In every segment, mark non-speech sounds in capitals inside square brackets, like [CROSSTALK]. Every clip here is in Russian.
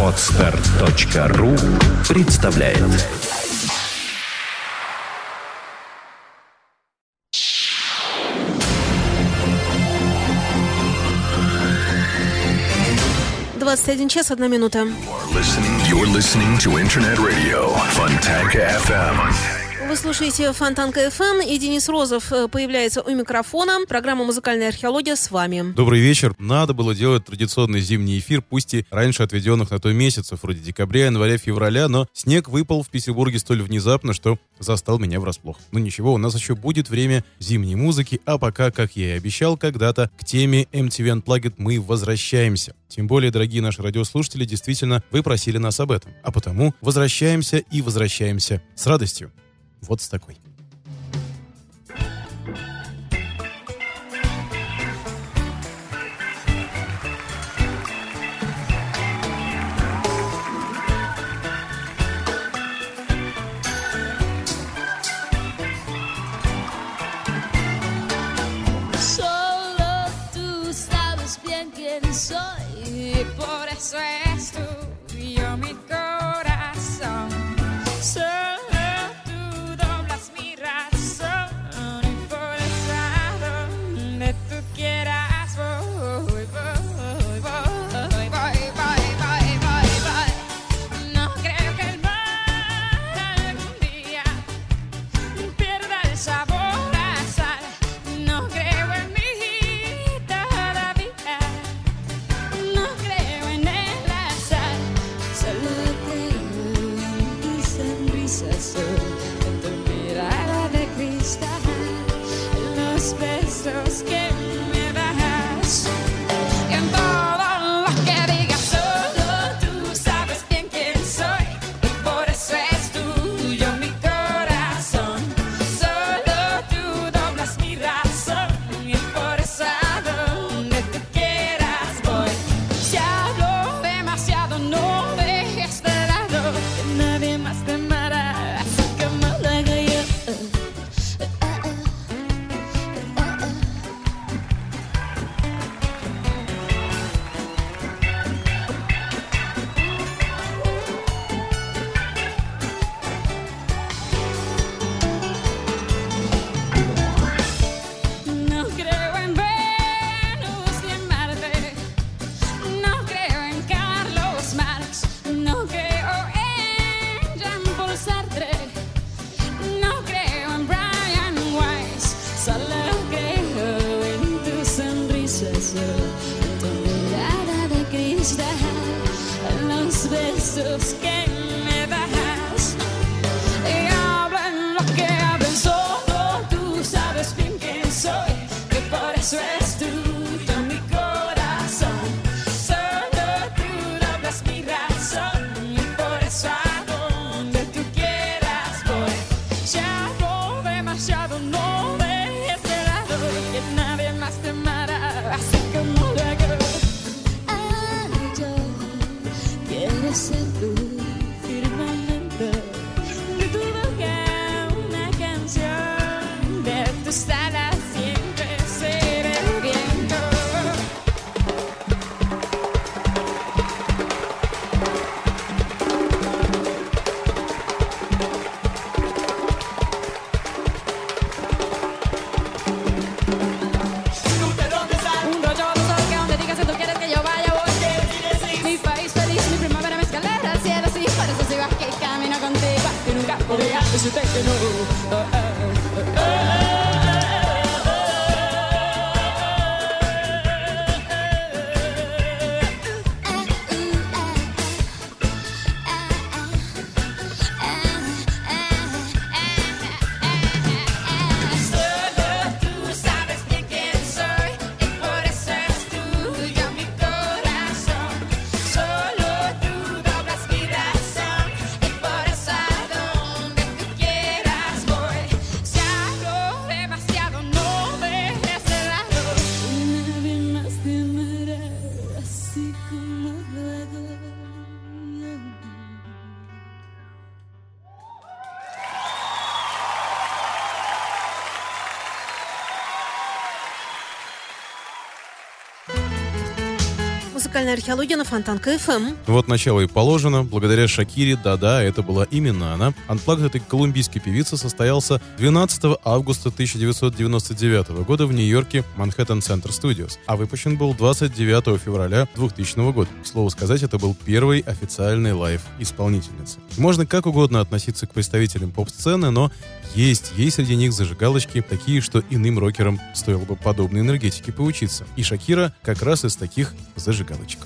Отстар.ру представляет Двадцать один час, одна минута. You're listening to Internet Radio, Fontanka FM. Вы слушаете Фонтан КФМ, и Денис Розов э, появляется у микрофона. Программа «Музыкальная археология» с вами. Добрый вечер. Надо было делать традиционный зимний эфир, пусть и раньше отведенных на то месяцев, вроде декабря, января, февраля, но снег выпал в Петербурге столь внезапно, что застал меня врасплох. Ну ничего, у нас еще будет время зимней музыки, а пока, как я и обещал когда-то, к теме MTV Unplugged мы возвращаемся. Тем более, дорогие наши радиослушатели, действительно, вы просили нас об этом. А потому возвращаемся и возвращаемся с радостью. Вот с такой. Музыкальная археология на Фонтанка FM. Вот начало и положено. Благодаря Шакире, да-да, это была именно она. Unplugged этой колумбийской певицы состоялся 12 августа 1999 года в Нью-Йорке Manhattan Center Studios, а выпущен был 29 февраля 2000 года. К слову сказать, это был первый официальный live исполнительницы. Можно как угодно относиться к представителям поп-сцены, но есть, есть среди них зажигалочки, такие, что иным рокерам стоило бы подобной энергетики поучиться. И Шакира как раз из таких зажигалочек.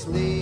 sleep.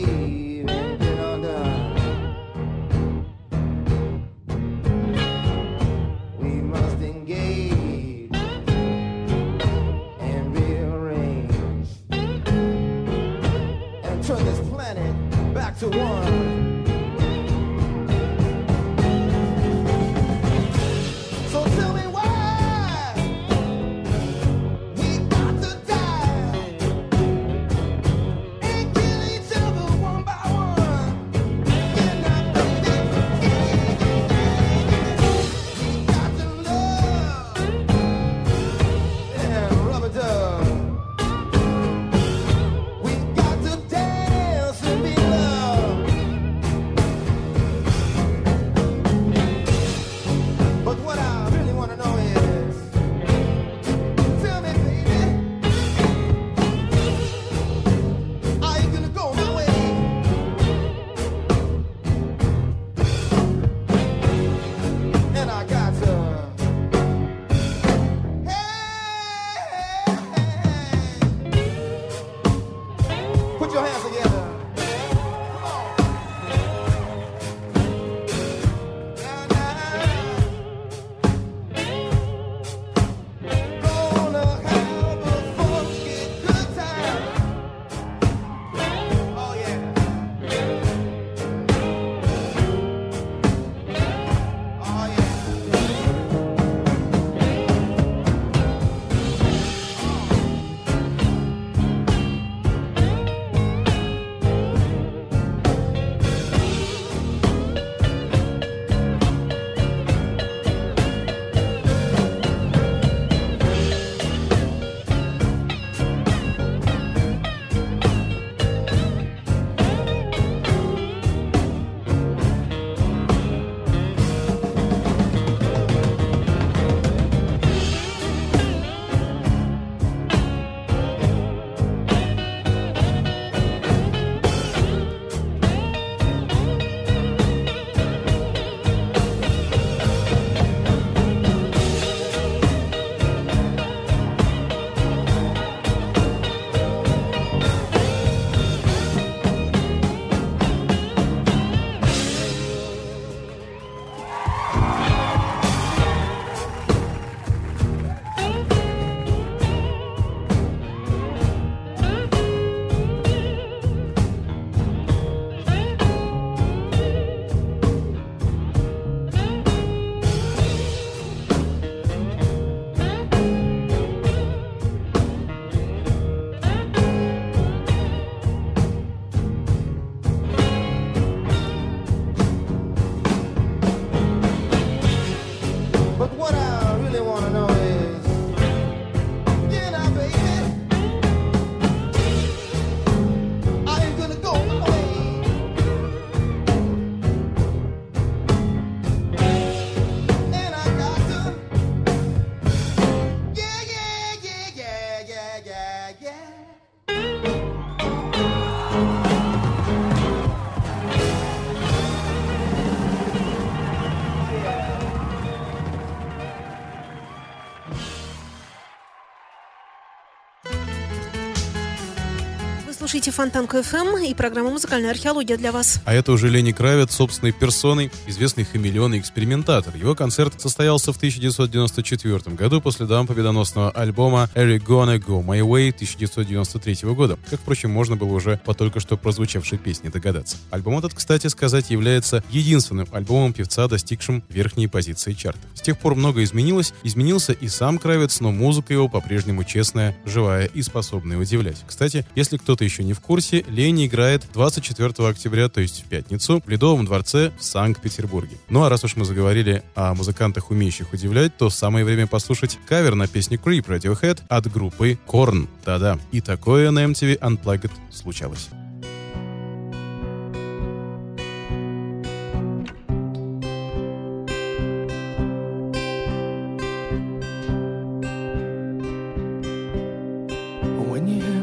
Слушаете Фонтанку FM и программа «Музыкальная археология» для вас. А это уже Лени Кравец собственной персоной, известный хамелеон и экспериментатор. Его концерт состоялся в 1994 году по следам победоносного альбома «Are You Gonna Go My Way» 1993 года. Как, впрочем, можно было уже по только что прозвучавшей песне догадаться. Альбом этот, кстати сказать, является единственным альбомом певца, достигшим верхней позиции чарта. С тех пор многое изменилось. Изменился и сам Кравец, но музыка его по-прежнему честная, живая и способная удивлять. Кстати, если кто-то еще не в курсе, Лени играет 24 октября, то есть в пятницу, в Ледовом дворце в Санкт-Петербурге. Ну а раз уж мы заговорили о музыкантах, умеющих удивлять, то самое время послушать кавер на песню Creep Radiohead от группы Korn. Да-да, и такое на MTV Unplugged случалось.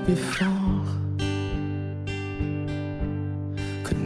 before.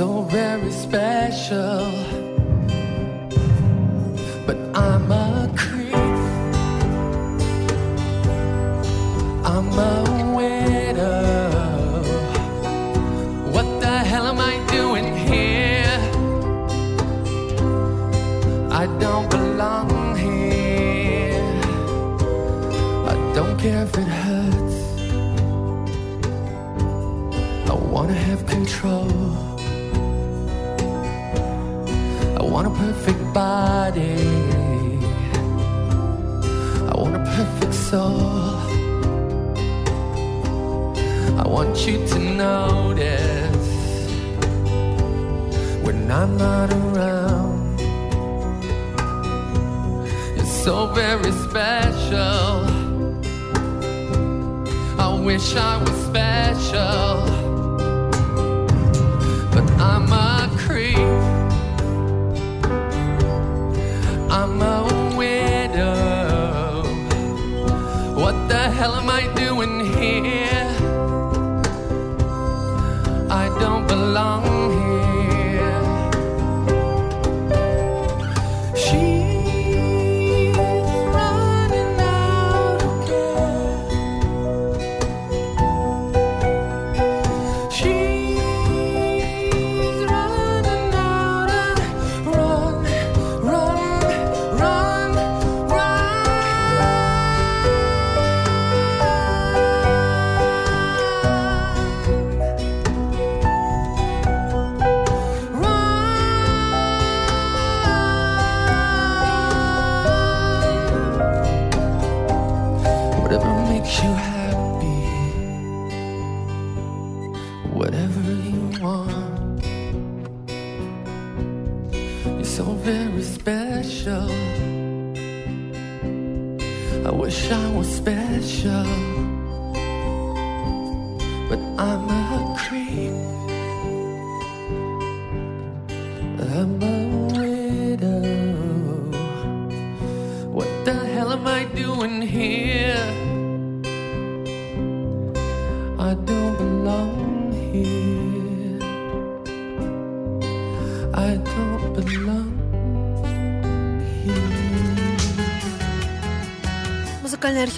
So very special. But I'm a body. I want a perfect soul. I want you to notice when I'm not around. You're so very special. I wish I was special, but I'm What the hell am I doing here?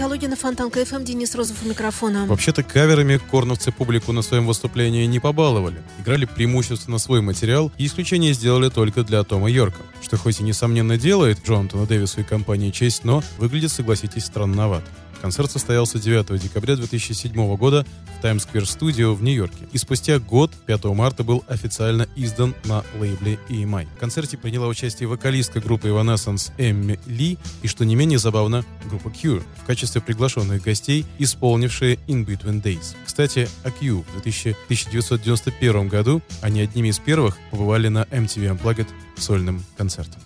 Музыкальная археология на Фонтанка FM. Денис Розов у микрофона. Вообще-то каверами корновцы публику на своем выступлении не побаловали. Играли преимущественно свой материал, и исключение сделали только для Тома Йорка. Что хоть и несомненно делает Джонатану Дэвису и компании честь, но выглядит, согласитесь, странновато. Концерт состоялся 9 декабря 2007 года в Times Square Studio в Нью-Йорке. И спустя год, 5 марта, был официально издан на лейбле EMI. В концерте приняла участие вокалистка группы Evanescence Эмми Ли и, что не менее забавно, группа Cure в качестве приглашенных гостей, исполнившие In Between Days. Кстати, о Q. В 2000 1991 году они одними из первых побывали на MTV Unplugged сольным концертом.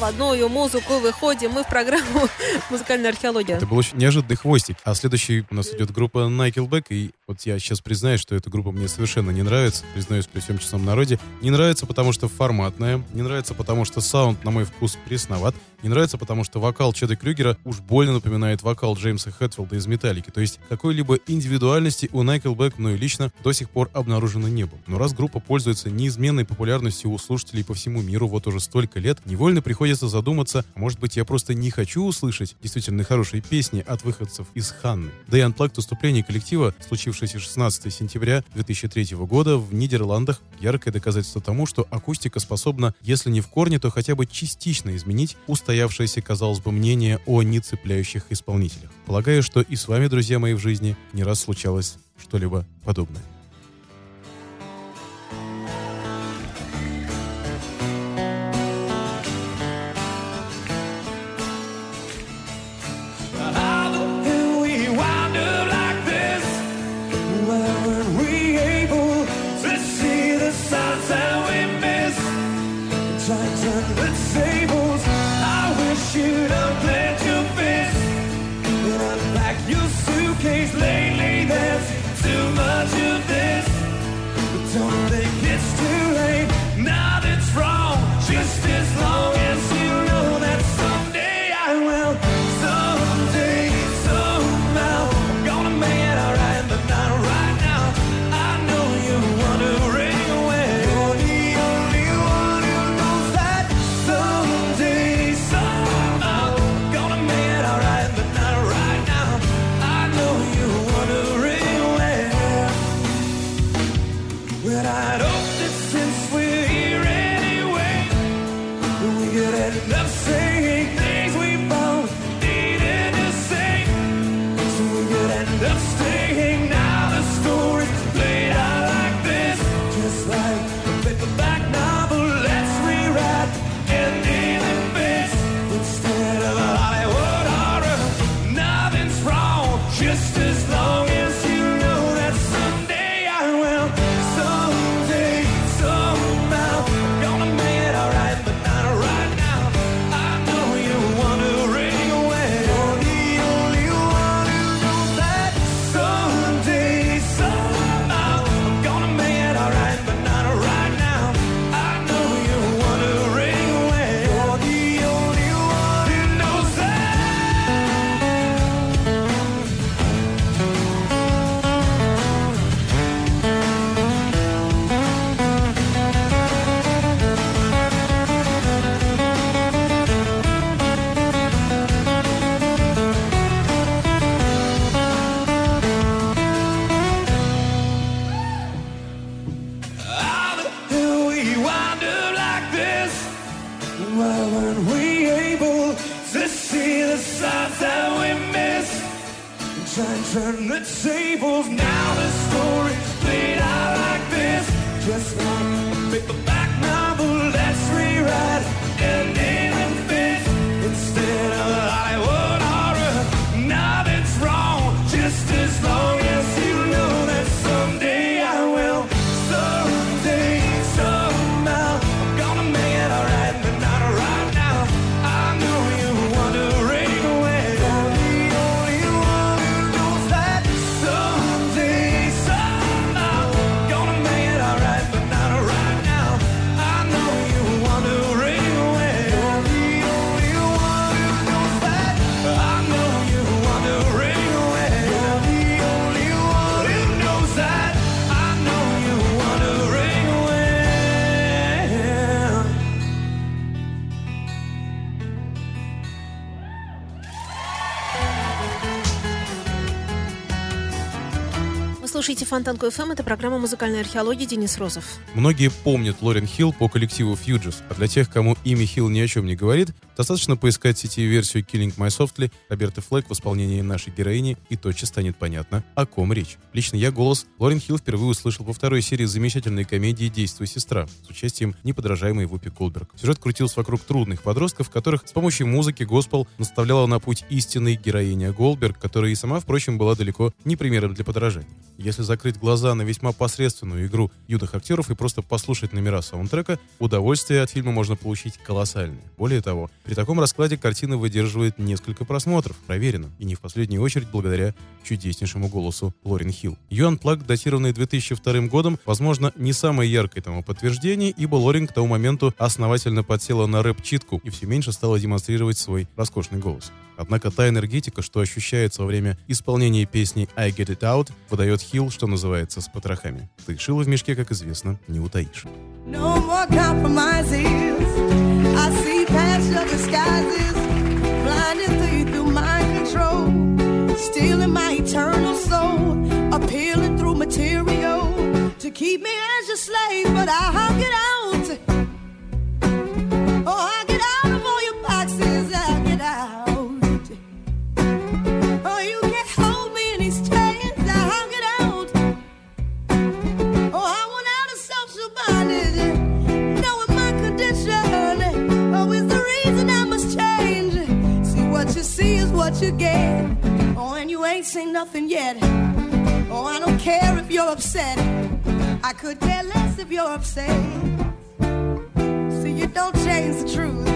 Заводную музыку выходим мы в программу [LAUGHS] «Музыкальная археология». Это был очень неожиданный хвостик. А следующий у нас идет группа Nickelback. И вот я сейчас признаюсь, что эта группа мне совершенно не нравится. Признаюсь при всем честном народе. Не нравится, потому что форматная. Не нравится, потому что саунд, на мой вкус, пресноват. Не нравится, потому что вокал Чеда Крюгера уж больно напоминает вокал Джеймса Хэтфилда из «Металлики». То есть какой-либо индивидуальности у Nickelback, ну и лично, до сих пор обнаружено не было. Но раз группа пользуется неизменной популярностью у слушателей по всему миру вот уже столько лет, невольно приходится задуматься, а может быть я просто не хочу услышать действительно хорошие песни от выходцев из Ханны. Да и Unplugged выступление коллектива, случившееся состоявшийся 16 сентября 2003 года в Нидерландах, яркое доказательство тому, что акустика способна, если не в корне, то хотя бы частично изменить устоявшееся, казалось бы, мнение о нецепляющих исполнителях. Полагаю, что и с вами, друзья мои, в жизни не раз случалось что-либо подобное. Слушаете Фонтанку FM, это программа музыкальной археологии Денис Розов. Многие помнят Лорен Хилл по коллективу Fugees, а для тех, кому имя Хилл ни о чем не говорит, достаточно поискать в сети версию Killing My Softly Роберта Флэк в исполнении нашей героини, и тотчас станет понятно, о ком речь. Лично я голос Лорен Хилл впервые услышал во второй серии замечательной комедии «Действуй, сестра» с участием неподражаемой Вупи Колберг. Сюжет крутился вокруг трудных подростков, которых с помощью музыки госпел наставляла на путь истинной героиня Голдберг, которая и сама, впрочем, была далеко не примером для подражания. Если закрыть глаза на весьма посредственную игру юных актеров и просто послушать номера саундтрека, удовольствие от фильма можно получить колоссальное. Более того, при таком раскладе картина выдерживает несколько просмотров, проверено, и не в последнюю очередь благодаря чудеснейшему голосу Лорен Хилл. Ее Unplugged, датированный 2002 годом, возможно, не самое яркое тому подтверждение, ибо Лорен к тому моменту основательно подсела на рэп-читку и все меньше стала демонстрировать свой роскошный голос. Однако та энергетика, что ощущается во время исполнения песни «I Get It Out», выдает Хилл, что называется, с потрохами. Ты шило в мешке, как известно, не утаишь. No more stealing my eternal soul. A peeling through material to keep me as your slave, but I'll get out. What you get. Oh, and you ain't seen nothing yet. Oh, I don't care if you're upset. I could care less if you're upset. See, you don't change the truth.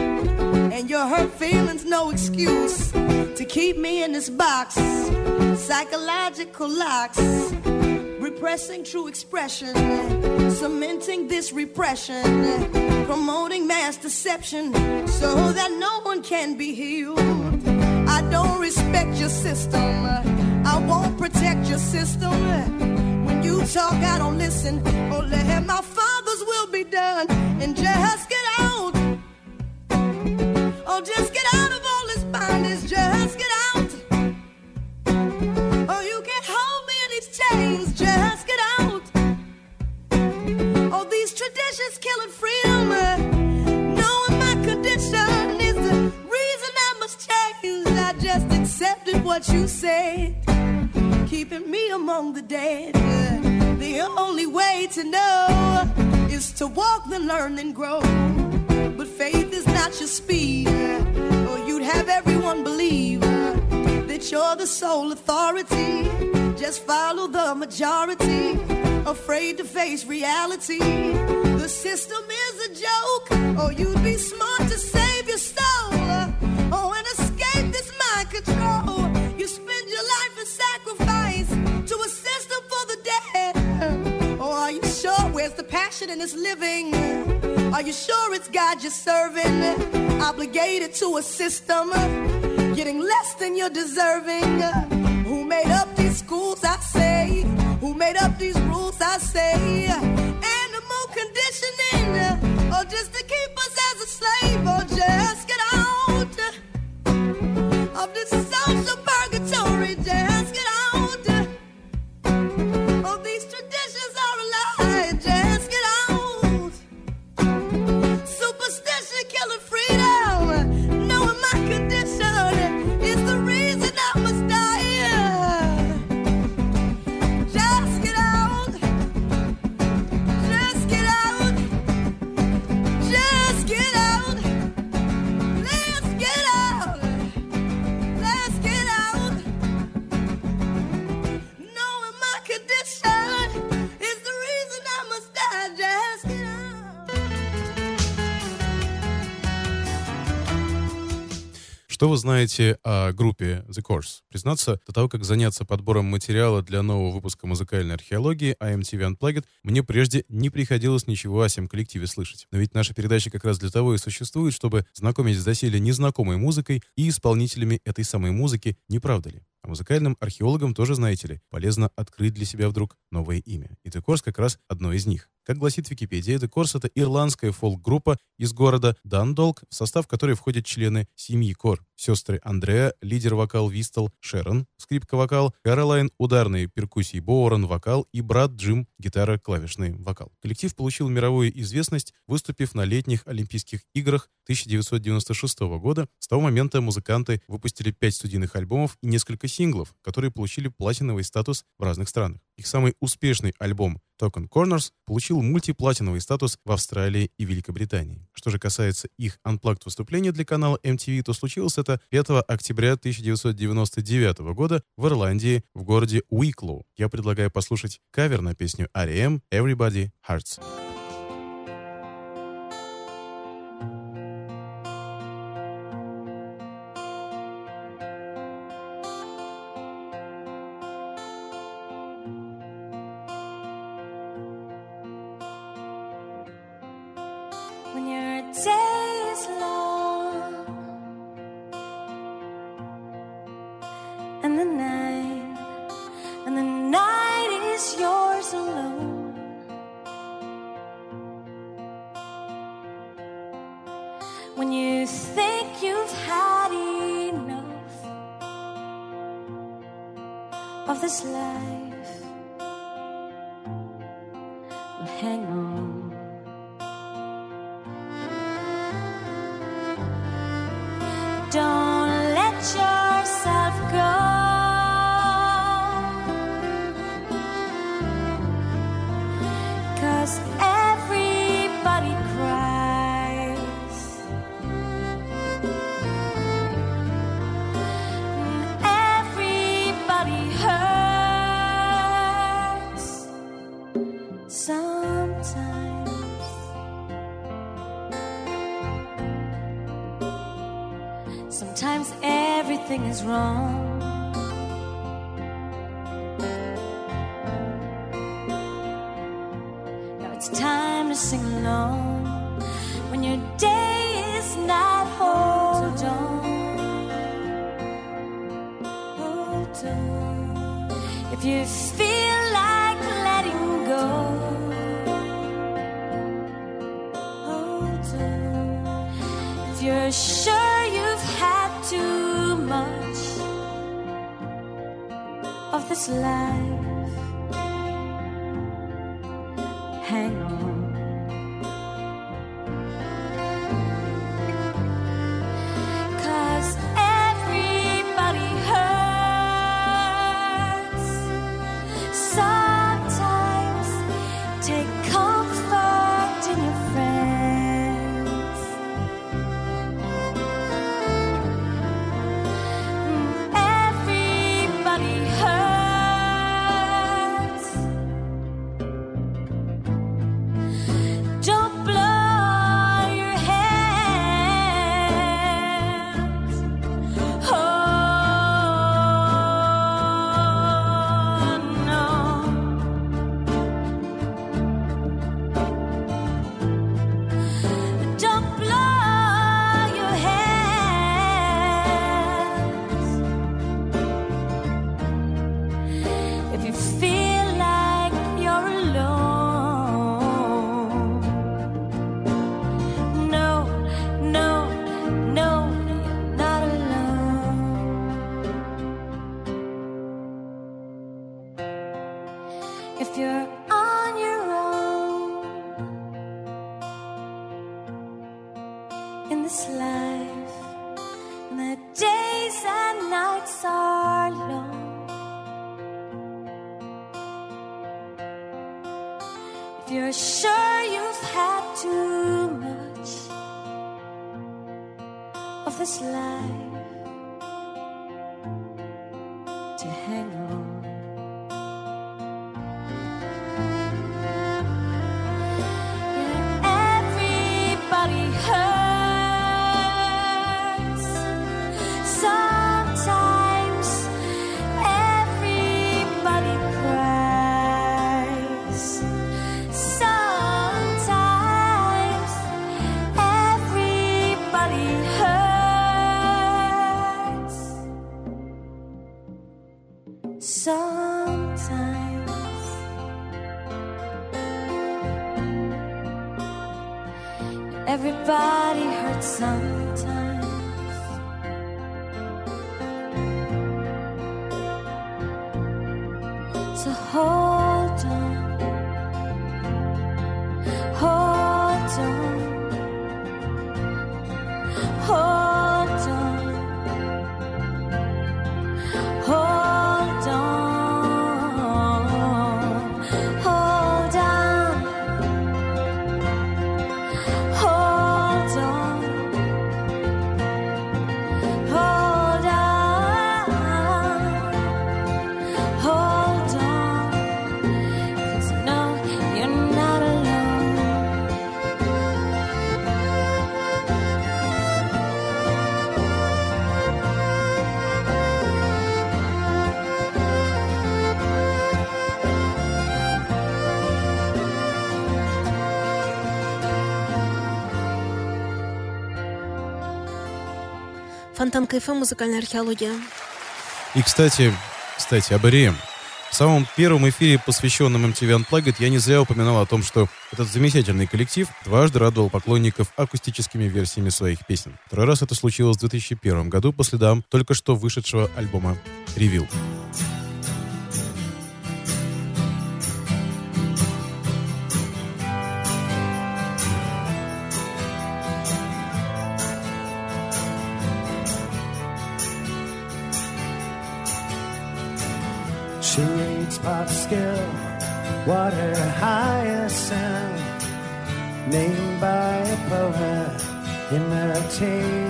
And your hurt feelings, no excuse to keep me in this box. Psychological locks, repressing true expression, cementing this repression, promoting mass deception so that no one can be healed. Don't respect your system. I won't protect your system. When you talk, I don't listen. Oh, let my father's will be done and just get out. Oh, just get out of all this bondage. Just get out. Oh, you can't hold me in these chains. Just get out. Oh, these traditions killing freedom. What you said, keeping me among the dead. The only way to know is to walk, then learn, then grow. But faith is not your speed, or you'd have everyone believe that you're the sole authority. Just follow the majority, afraid to face reality. The system is a joke, or you'd be smart Passion in this living? Are you sure it's God you're serving? Obligated to a system, getting less than you're deserving. Who made up these schools? I say. Who made up these rules? I say. Animal conditioning, or just to keep us as a slave, or just get out of this social Что вы знаете о группе The Course? Признаться, до того, как заняться подбором материала для нового выпуска музыкальной археологии IMTV Unplugged, мне прежде не приходилось ничего о всем коллективе слышать. Но ведь наша передача как раз для того и существует, чтобы знакомить с доселе незнакомой музыкой и исполнителями этой самой музыки, не правда ли? А музыкальным археологам тоже, знаете ли, полезно открыть для себя вдруг новое имя. И The Course как раз одно из них. Как гласит Википедия, The Course — это ирландская фолк-группа из города Дандолк, в состав которой входят члены семьи Кор. Сестры Андреа, лидер-вокал Вистл, Шерон, скрипка-вокал, Каролайн, ударные перкуссии Боурон, вокал и брат Джим, гитара, клавишный вокал. Коллектив получил мировую известность, выступив на летних Олимпийских играх 1996 года. С того момента музыканты выпустили пять студийных альбомов и несколько синглов, которые получили платиновый статус в разных странах. Их самый успешный альбом Token Corners получил мультиплатиновый статус в Австралии и Великобритании. Что же касается их unplugged выступления для канала MTV, то случилось это 5 октября 1999 года в Ирландии, в городе Уиклоу. Я предлагаю послушать кавер на песню R.E.M. Everybody Hearts. this life will hang on. On. If you're sure you've had too much of this life, you're sure you've had too much of this life Фонтан КФМ, музыкальная археология. И, кстати, кстати, об РЕМ. В самом первом эфире, посвященном MTV Unplugged, я не зря упоминал о том, что этот замечательный коллектив дважды радовал поклонников акустическими версиями своих песен. Второй раз это случилось в 2001 году по следам только что вышедшего альбома «Ревил». Pop skill, water hyacinth, named by a poet, imitation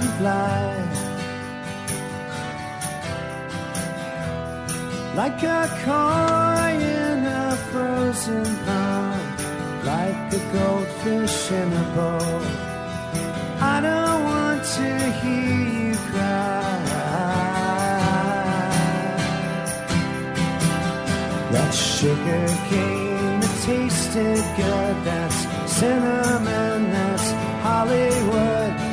of life. Like a koi in a frozen pond, like a goldfish in a bowl. I don't want to hear you cry. That sugar cane that tasted good, that's cinnamon, that's Hollywood.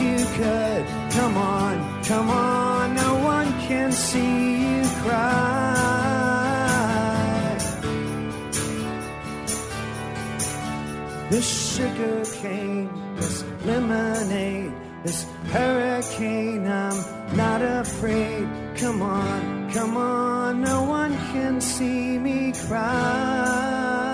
You could. Come on, come on, no one can see you cry. This sugar cane, this lemonade, this hurricane, I'm not afraid. Come on, come on, no one can see me cry.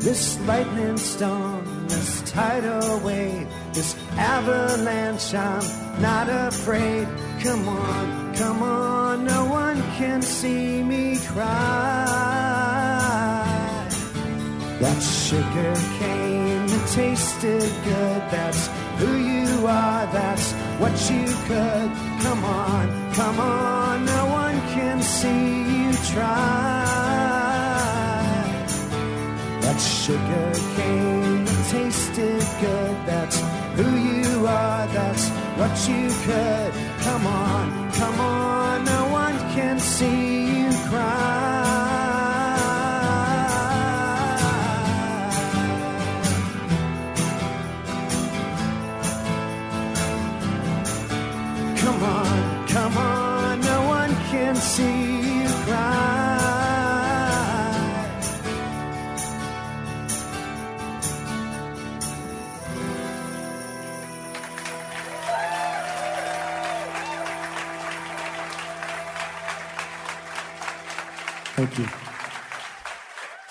This lightning storm, this tidal wave, this avalanche, I'm not afraid. Come on, come on, no one can see me cry. That sugar cane that tasted good, that's who you are, that's what you could. Come on, come on, no one can see you try. That sugar cane that tasted good, that's what you could. Come on, come on, no one can see you cry.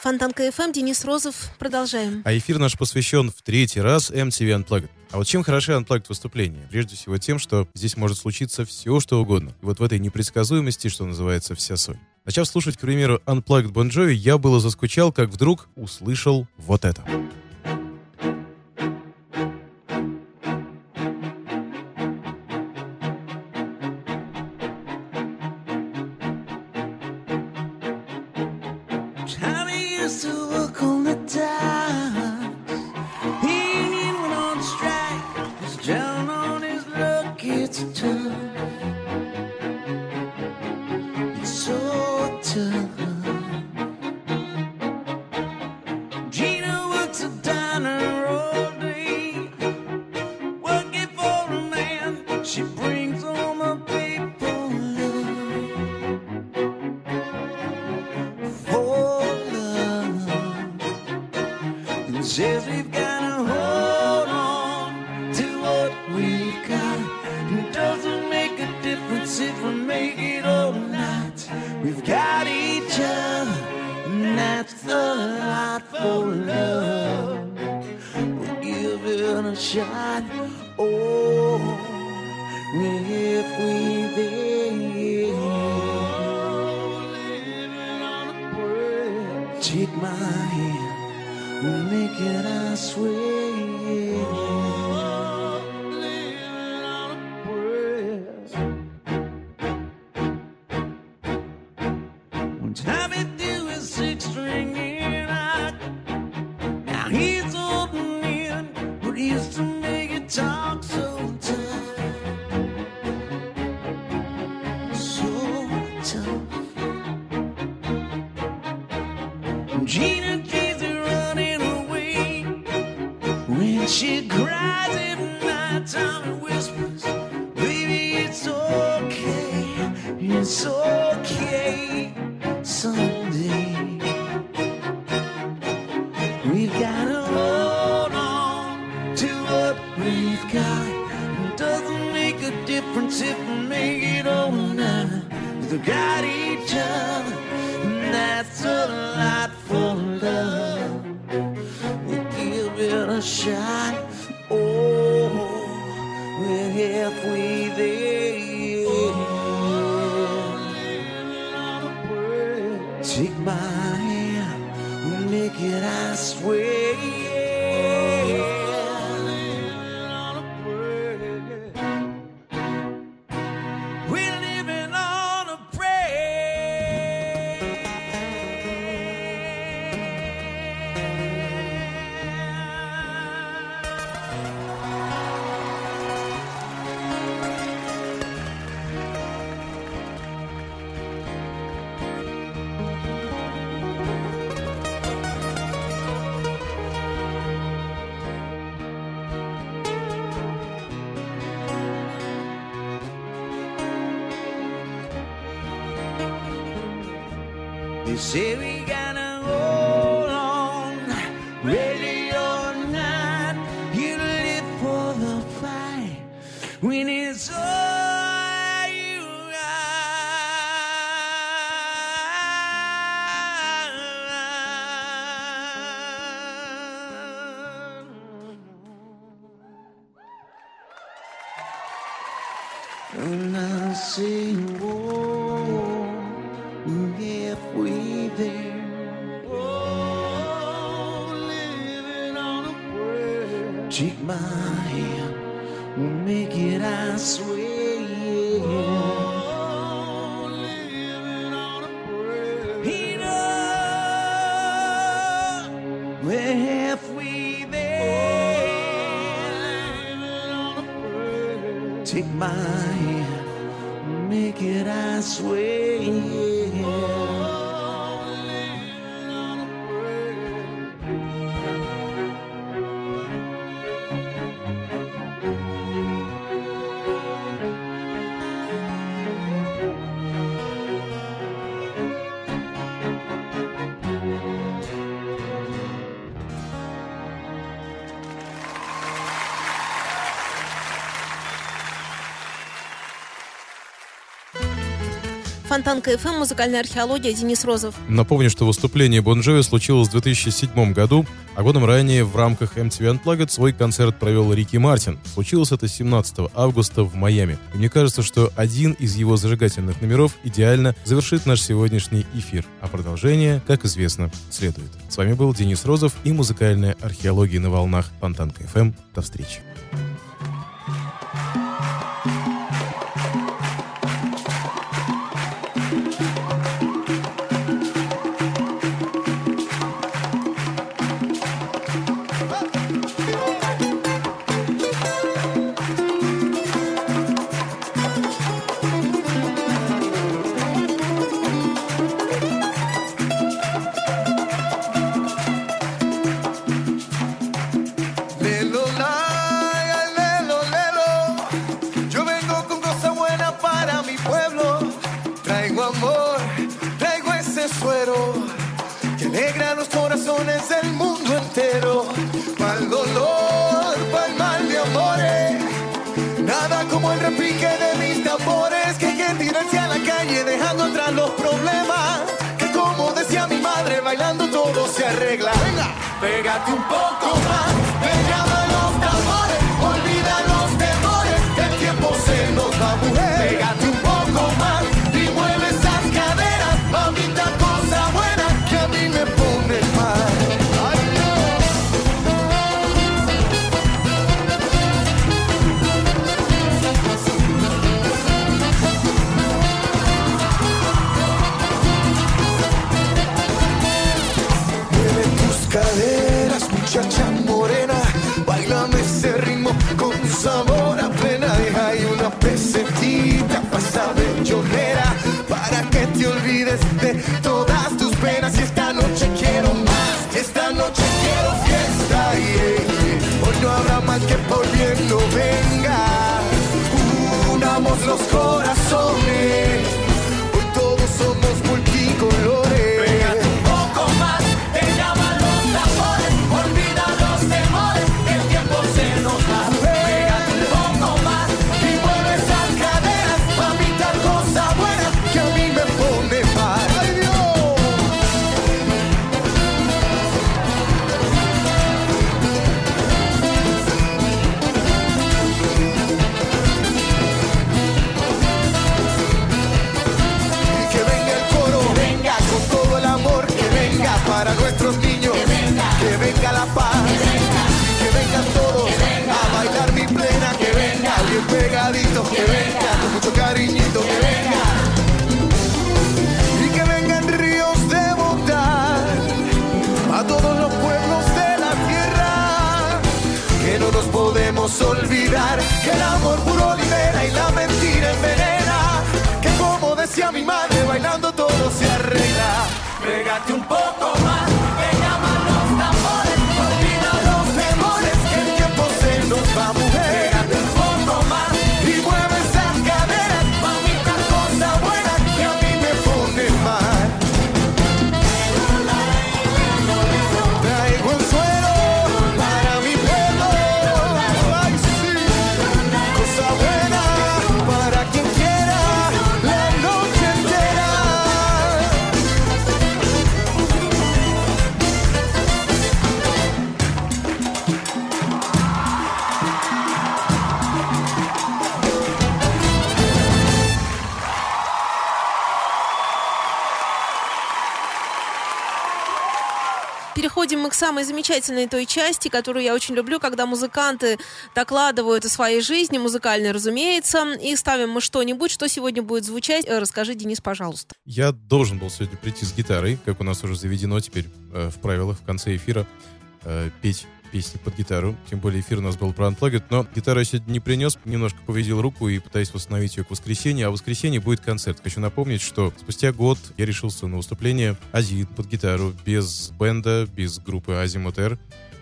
Фонтанка ФМ, Денис Розов. Продолжаем. А эфир наш посвящен в третий раз MTV Unplugged. А вот чем хороши Unplugged выступления? Прежде всего тем, что здесь может случиться все, что угодно. И вот в этой непредсказуемости, что называется, вся соль. Начав слушать, к примеру, Unplugged Bon Jovi, я было заскучал, как вдруг услышал вот это. Jones. say we got Фонтанка FM, музыкальная археология, Денис Розов. Напомню, что выступление Бон Джови случилось в 2007 году, а годом ранее в рамках MTV Unplugged свой концерт провел Рики Мартин. Случилось это 17 августа в Майами. И мне кажется, что один из его зажигательных номеров идеально завершит наш сегодняшний эфир. А продолжение, как известно, следует. С вами был Денис Розов и музыкальная археология на волнах Фонтанка FM. Эм. До встречи. Olvidar que el amor puro libera y la mentira envenena, que como decía mi madre, самой замечательной той части, которую я очень люблю, когда музыканты докладывают о своей жизни, музыкальной, разумеется, и ставим мы что-нибудь, что сегодня будет звучать. Э, Расскажи, Денис, пожалуйста. Я должен был сегодня прийти с гитарой, как у нас уже заведено теперь э, в правилах в конце эфира, э, петь песни под гитару. Тем более эфир у нас был про Unplugged, но гитару я сегодня не принес, немножко повредил руку и пытаюсь восстановить ее к воскресенью. А в воскресенье будет концерт. Хочу напомнить, что спустя год я решился на выступление один под гитару, без бенда, без группы Азимут Р.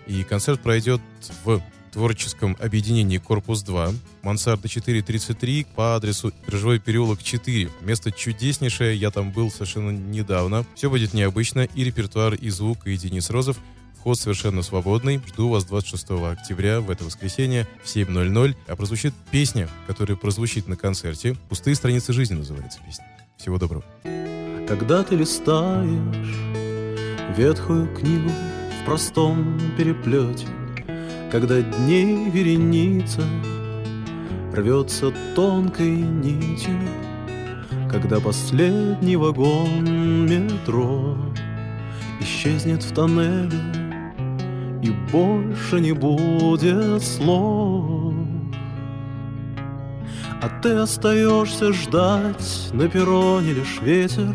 И концерт пройдет в творческом объединении «Корпус 2», Мансарда 433 по адресу Биржевой переулок 4. Место чудеснейшее, я там был совершенно недавно. Все будет необычно, и репертуар, и звук, и Денис Розов. Вход совершенно свободный. Жду вас 26 октября в это воскресенье в 7.00. А прозвучит песня, которая прозвучит на концерте. «Пустые страницы жизни» называется песня. Всего доброго. Когда ты листаешь ветхую книгу в простом переплете, Когда дней вереница рвется тонкой нитью, Когда последний вагон метро исчезнет в тоннеле, и больше не будет слов. А ты остаешься ждать На перроне лишь ветер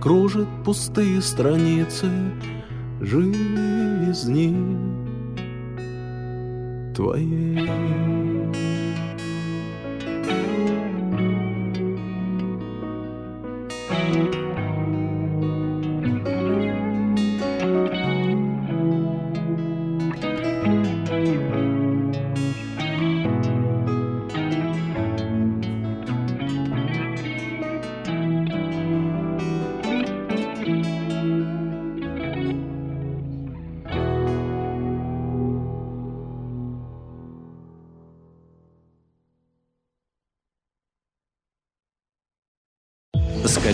Кружит пустые страницы Жизни твоей.